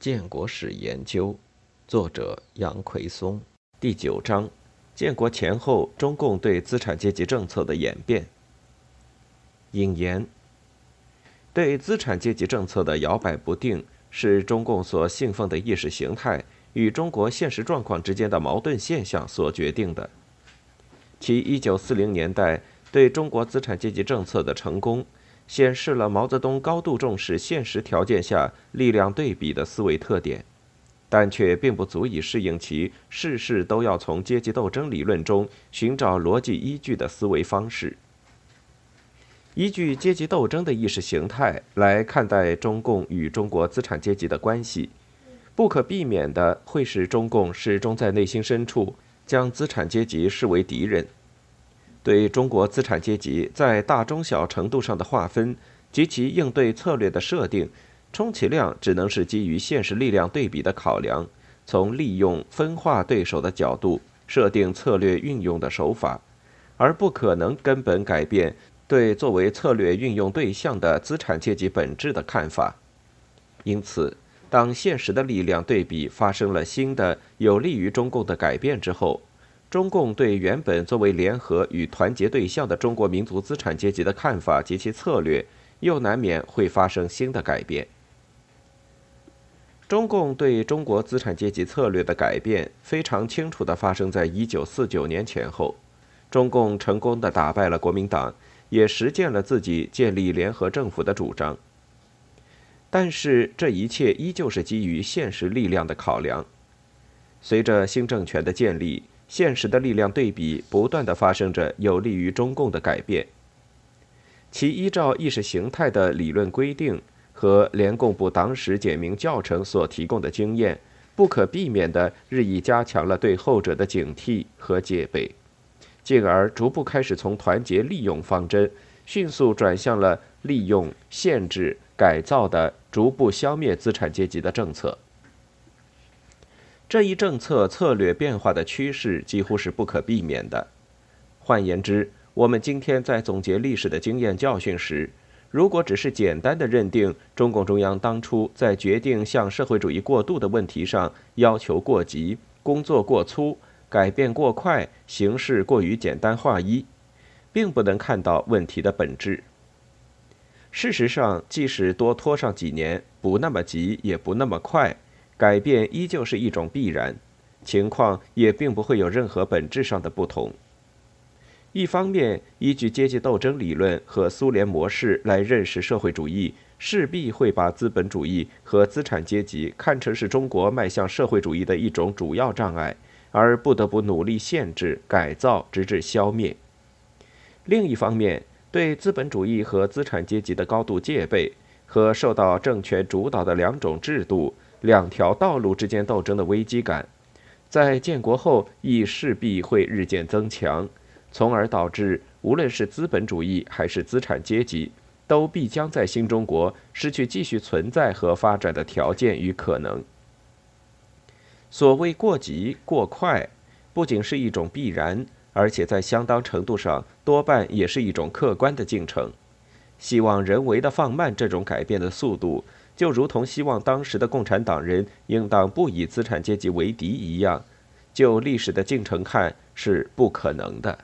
建国史研究，作者杨奎松，第九章：建国前后中共对资产阶级政策的演变。引言：对资产阶级政策的摇摆不定，是中共所信奉的意识形态与中国现实状况之间的矛盾现象所决定的。其一九四零年代对中国资产阶级政策的成功。显示了毛泽东高度重视现实条件下力量对比的思维特点，但却并不足以适应其事事都要从阶级斗争理论中寻找逻辑依据的思维方式。依据阶级斗争的意识形态来看待中共与中国资产阶级的关系，不可避免的会使中共始终在内心深处将资产阶级视为敌人。对中国资产阶级在大中小程度上的划分及其应对策略的设定，充其量只能是基于现实力量对比的考量，从利用分化对手的角度设定策略运用的手法，而不可能根本改变对作为策略运用对象的资产阶级本质的看法。因此，当现实的力量对比发生了新的有利于中共的改变之后，中共对原本作为联合与团结对象的中国民族资产阶级的看法及其策略，又难免会发生新的改变。中共对中国资产阶级策略的改变，非常清楚地发生在一九四九年前后。中共成功地打败了国民党，也实践了自己建立联合政府的主张。但是，这一切依旧是基于现实力量的考量。随着新政权的建立，现实的力量对比不断的发生着有利于中共的改变，其依照意识形态的理论规定和联共部党史简明教程所提供的经验，不可避免地日益加强了对后者的警惕和戒备，进而逐步开始从团结利用方针，迅速转向了利用、限制、改造的逐步消灭资产阶级的政策。这一政策策略变化的趋势几乎是不可避免的。换言之，我们今天在总结历史的经验教训时，如果只是简单的认定中共中央当初在决定向社会主义过渡的问题上要求过急、工作过粗、改变过快、形式过于简单化一，并不能看到问题的本质。事实上，即使多拖上几年，不那么急，也不那么快。改变依旧是一种必然，情况也并不会有任何本质上的不同。一方面，依据阶级斗争理论和苏联模式来认识社会主义，势必会把资本主义和资产阶级看成是中国迈向社会主义的一种主要障碍，而不得不努力限制、改造，直至消灭。另一方面，对资本主义和资产阶级的高度戒备和受到政权主导的两种制度。两条道路之间斗争的危机感，在建国后亦势必会日渐增强，从而导致无论是资本主义还是资产阶级，都必将在新中国失去继续存在和发展的条件与可能。所谓过急过快，不仅是一种必然，而且在相当程度上多半也是一种客观的进程。希望人为的放慢这种改变的速度。就如同希望当时的共产党人应当不以资产阶级为敌一样，就历史的进程看是不可能的。